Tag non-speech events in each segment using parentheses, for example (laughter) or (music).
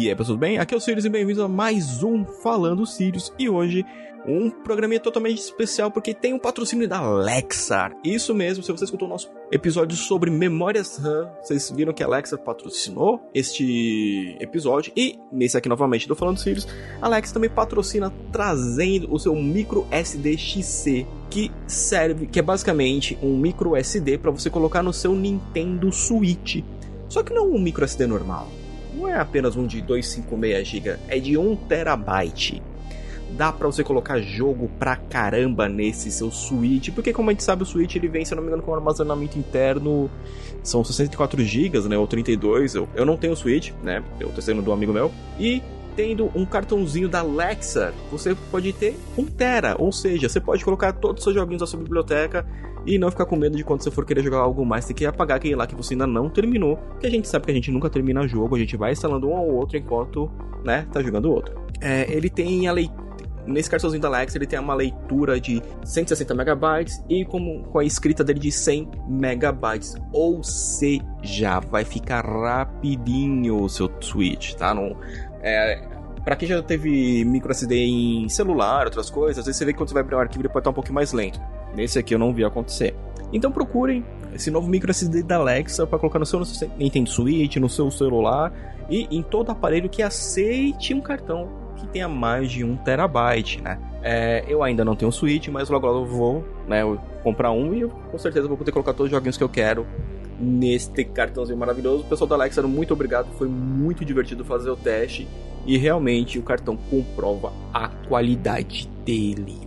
E aí, pessoal, bem? Aqui é o Sirius e bem-vindos a mais um Falando Sirius. E hoje, um programinha totalmente especial porque tem um patrocínio da Lexar. Isso mesmo, se você escutou o nosso episódio sobre memórias RAM, vocês viram que a Lexar patrocinou este episódio. E nesse aqui novamente do Falando Sirius, a Lexar também patrocina trazendo o seu micro SD XC que serve, que é basicamente um micro SD para você colocar no seu Nintendo Switch. Só que não um micro SD normal. Não é apenas um de 256 GB, é de 1 terabyte. Dá para você colocar jogo pra caramba nesse seu Switch, porque como a gente sabe, o Switch ele vem, se não me engano, com um armazenamento interno são 64 GB, né, ou 32. Eu, eu não tenho Switch, né? Eu tô sendo do amigo meu. E tendo um cartãozinho da Lexar, você pode ter um tera, ou seja, você pode colocar todos os seus joguinhos da sua biblioteca e não ficar com medo de quando você for querer jogar algo mais, ter que apagar aquele lá que você ainda não terminou, que a gente sabe que a gente nunca termina jogo, a gente vai instalando um ao outro enquanto, né, tá jogando outro. É, ele tem a leitura nesse cartãozinho da Lex ele tem uma leitura de 160 megabytes e com, com a escrita dele de 100 megabytes. Ou seja, vai ficar rapidinho o seu Switch, tá? Não, é, Pra quem já teve micro SD em celular, outras coisas, às vezes você vê que quando você vai abrir um arquivo ele pode estar um pouquinho mais lento. Nesse aqui eu não vi acontecer. Então procurem esse novo micro SD da Alexa para colocar no seu Nintendo Switch, no seu celular e em todo aparelho que aceite um cartão que tenha mais de um terabyte, né? É, eu ainda não tenho um Switch, mas logo logo eu vou né, comprar um e eu, com certeza vou poder colocar todos os joguinhos que eu quero neste cartãozinho maravilhoso. O pessoal da Alexa, muito obrigado, foi muito divertido fazer o teste e realmente o cartão comprova a qualidade dele.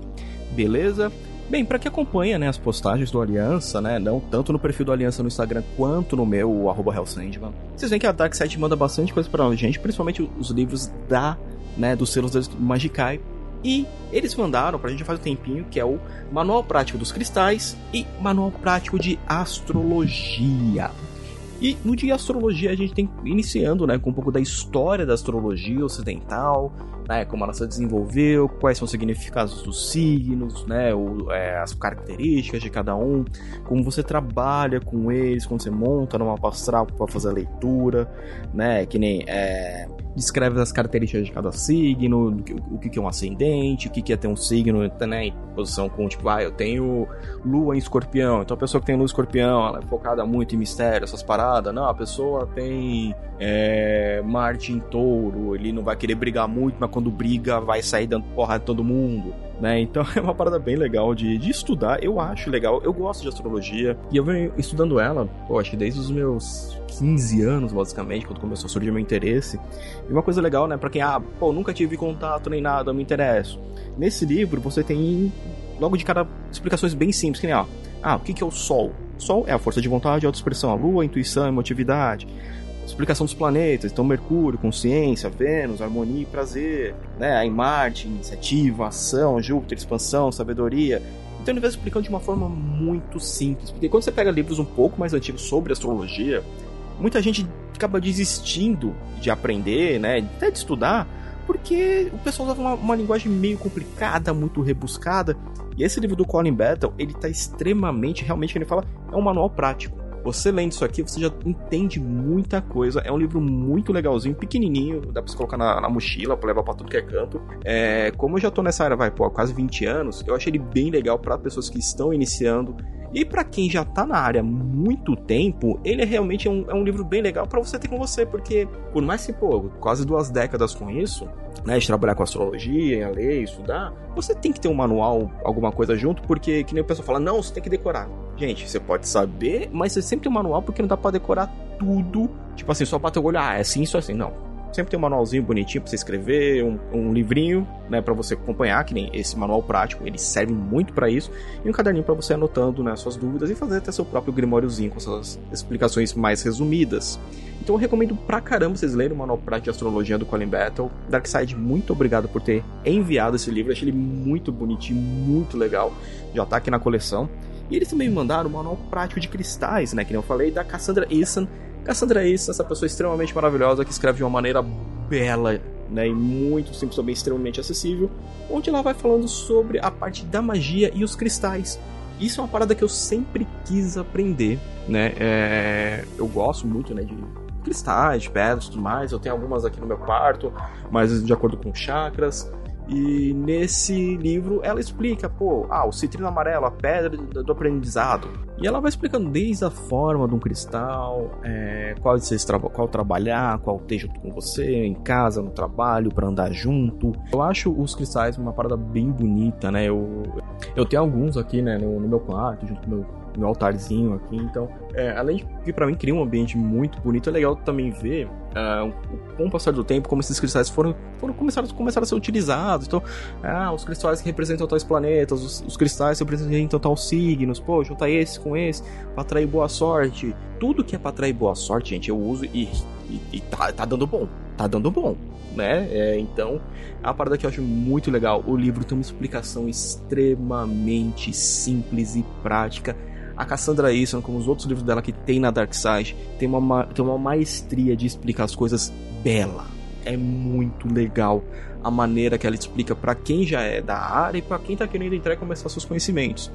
Beleza? Bem, para que acompanha né, as postagens do Aliança, né, não tanto no perfil do Aliança no Instagram quanto no meu, o arroba vocês veem que a Dark Side manda bastante coisa pra gente, principalmente os livros da, né, dos selos da Magikai, e eles mandaram pra gente faz um tempinho, que é o Manual Prático dos Cristais e Manual Prático de Astrologia. E no dia astrologia a gente tem iniciando, né, com um pouco da história da astrologia ocidental, né, como ela se desenvolveu, quais são os significados dos signos, né, é, as características de cada um, como você trabalha com eles, quando você monta numa astral para fazer a leitura, né, que nem é, descreve as características de cada signo, o que é um ascendente, o que é ter um signo né, em posição com, tipo, ah, eu tenho lua em escorpião, então a pessoa que tem lua em escorpião, ela é focada muito em mistério, essas paradas, não, a pessoa tem é, Marte em touro, ele não vai querer brigar muito, mas quando briga vai sair dando porra de todo mundo, né, então (laughs) é uma parada bem legal de, de estudar, eu acho legal, eu gosto de astrologia, e eu venho estudando ela, pô, acho que desde os meus 15 anos, basicamente, quando começou a surgir meu interesse. E uma coisa legal, né, para quem, ah, pô, nunca tive contato nem nada, eu me interesso. Nesse livro você tem, logo de cara, explicações bem simples, que nem, ó, ah, o que, que é o Sol? Sol é a força de vontade e autoexpressão, a Lua, a intuição, a emotividade. Explicação dos planetas, então Mercúrio, consciência, Vênus, harmonia e prazer, né? Aí Marte, iniciativa, ação, Júpiter, expansão, sabedoria. Então ele vai explicando de uma forma muito simples, porque quando você pega livros um pouco mais antigos sobre astrologia, muita gente acaba desistindo de aprender, né, até de estudar, porque o pessoal usava uma, uma, linguagem meio complicada, muito rebuscada. E esse livro do Colin Battle, ele tá extremamente, realmente, ele fala, é um manual prático. Você lendo isso aqui, você já entende muita coisa. É um livro muito legalzinho, pequenininho, dá pra você colocar na, na mochila, pra levar pra tudo que é canto. É, como eu já tô nessa área, vai, pô, há quase 20 anos, eu achei ele bem legal para pessoas que estão iniciando. E para quem já tá na área há muito tempo, ele é realmente um, é um livro bem legal para você ter com você, porque por mais que, pô, quase duas décadas com isso, né, de trabalhar com astrologia, ler, estudar, você tem que ter um manual, alguma coisa junto, porque que nem o pessoal fala, não, você tem que decorar. Gente, você pode saber, mas você sempre tem um manual porque não dá para decorar tudo, tipo assim, só bater o olho, ah, é assim, isso é assim, não Sempre tem um manualzinho bonitinho para você escrever, um, um livrinho, né, para você acompanhar, que nem esse manual prático, ele serve muito para isso, e um caderninho para você anotando, né, suas dúvidas e fazer até seu próprio grimóriozinho com suas explicações mais resumidas. Então eu recomendo pra caramba vocês lerem o Manual Prático de Astrologia do Colin Battle. Darkseid, muito obrigado por ter enviado esse livro, achei ele muito bonitinho, muito legal, já tá aqui na coleção. E eles também me mandaram o Manual Prático de Cristais, né, que nem eu falei, da Cassandra Eason, Cassandra Ace, essa pessoa extremamente maravilhosa que escreve de uma maneira bela né, e muito simples, também extremamente acessível, onde ela vai falando sobre a parte da magia e os cristais. Isso é uma parada que eu sempre quis aprender, né? É... eu gosto muito, né, de cristais, pedras tudo mais. Eu tenho algumas aqui no meu quarto, mas de acordo com chakras. E nesse livro ela explica, pô, ah, o citrino amarelo, a pedra do aprendizado. E ela vai explicando desde a forma de um cristal, é, qual, tra qual trabalhar, qual ter junto com você, em casa, no trabalho, para andar junto. Eu acho os cristais uma parada bem bonita, né? Eu, eu tenho alguns aqui, né, no, no meu quarto, junto com meu meu altarzinho aqui. Então, é, além de que para mim cria um ambiente muito bonito, é legal também ver uh, com o passar do tempo como esses cristais foram, foram começaram, começaram a ser utilizados. Então, ah, os cristais que representam tais planetas, os, os cristais que representam tais signos, pô, juntar esse com esse para atrair boa sorte. Tudo que é para atrair boa sorte, gente, eu uso e, e, e tá, tá dando bom. Tá dando bom né? É, então, uma parada que eu acho muito legal. O livro tem uma explicação extremamente simples e prática a Cassandra Easton, como os outros livros dela que tem na Dark Side, tem uma, tem uma maestria de explicar as coisas bela. É muito legal a maneira que ela explica para quem já é da área e para quem tá querendo entrar e começar seus conhecimentos.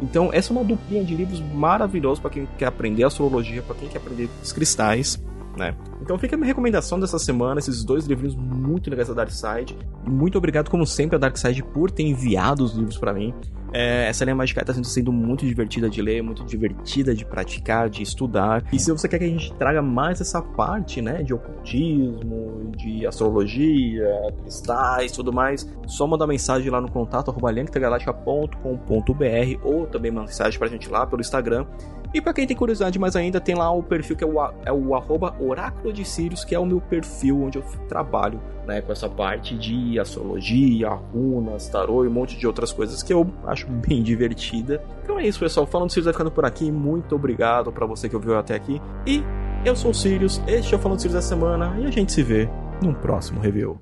Então, essa é uma duplinha de livros maravilhosos para quem quer aprender astrologia, para quem quer aprender os cristais, né? Então fica a minha recomendação dessa semana, esses dois livrinhos muito legais da Dark Side. Muito obrigado, como sempre, a Dark Side por ter enviado os livros para mim. É, essa linha mágica está sendo muito divertida de ler, muito divertida de praticar, de estudar. E se você quer que a gente traga mais essa parte, né, de ocultismo, de astrologia, cristais, tudo mais, só manda mensagem lá no contato arroba ou também mensagem pra gente lá pelo Instagram. E para quem tem curiosidade mais ainda, tem lá o perfil que é o, é o arroba Oráculo de Sirius, que é o meu perfil onde eu trabalho né, com essa parte de astrologia, runas, tarô e um monte de outras coisas que eu acho bem divertida. Então é isso, pessoal. Falando Sirius vai ficando por aqui. Muito obrigado para você que ouviu até aqui. E eu sou o Sirius, este é o Falando Sirius da semana e a gente se vê num próximo review.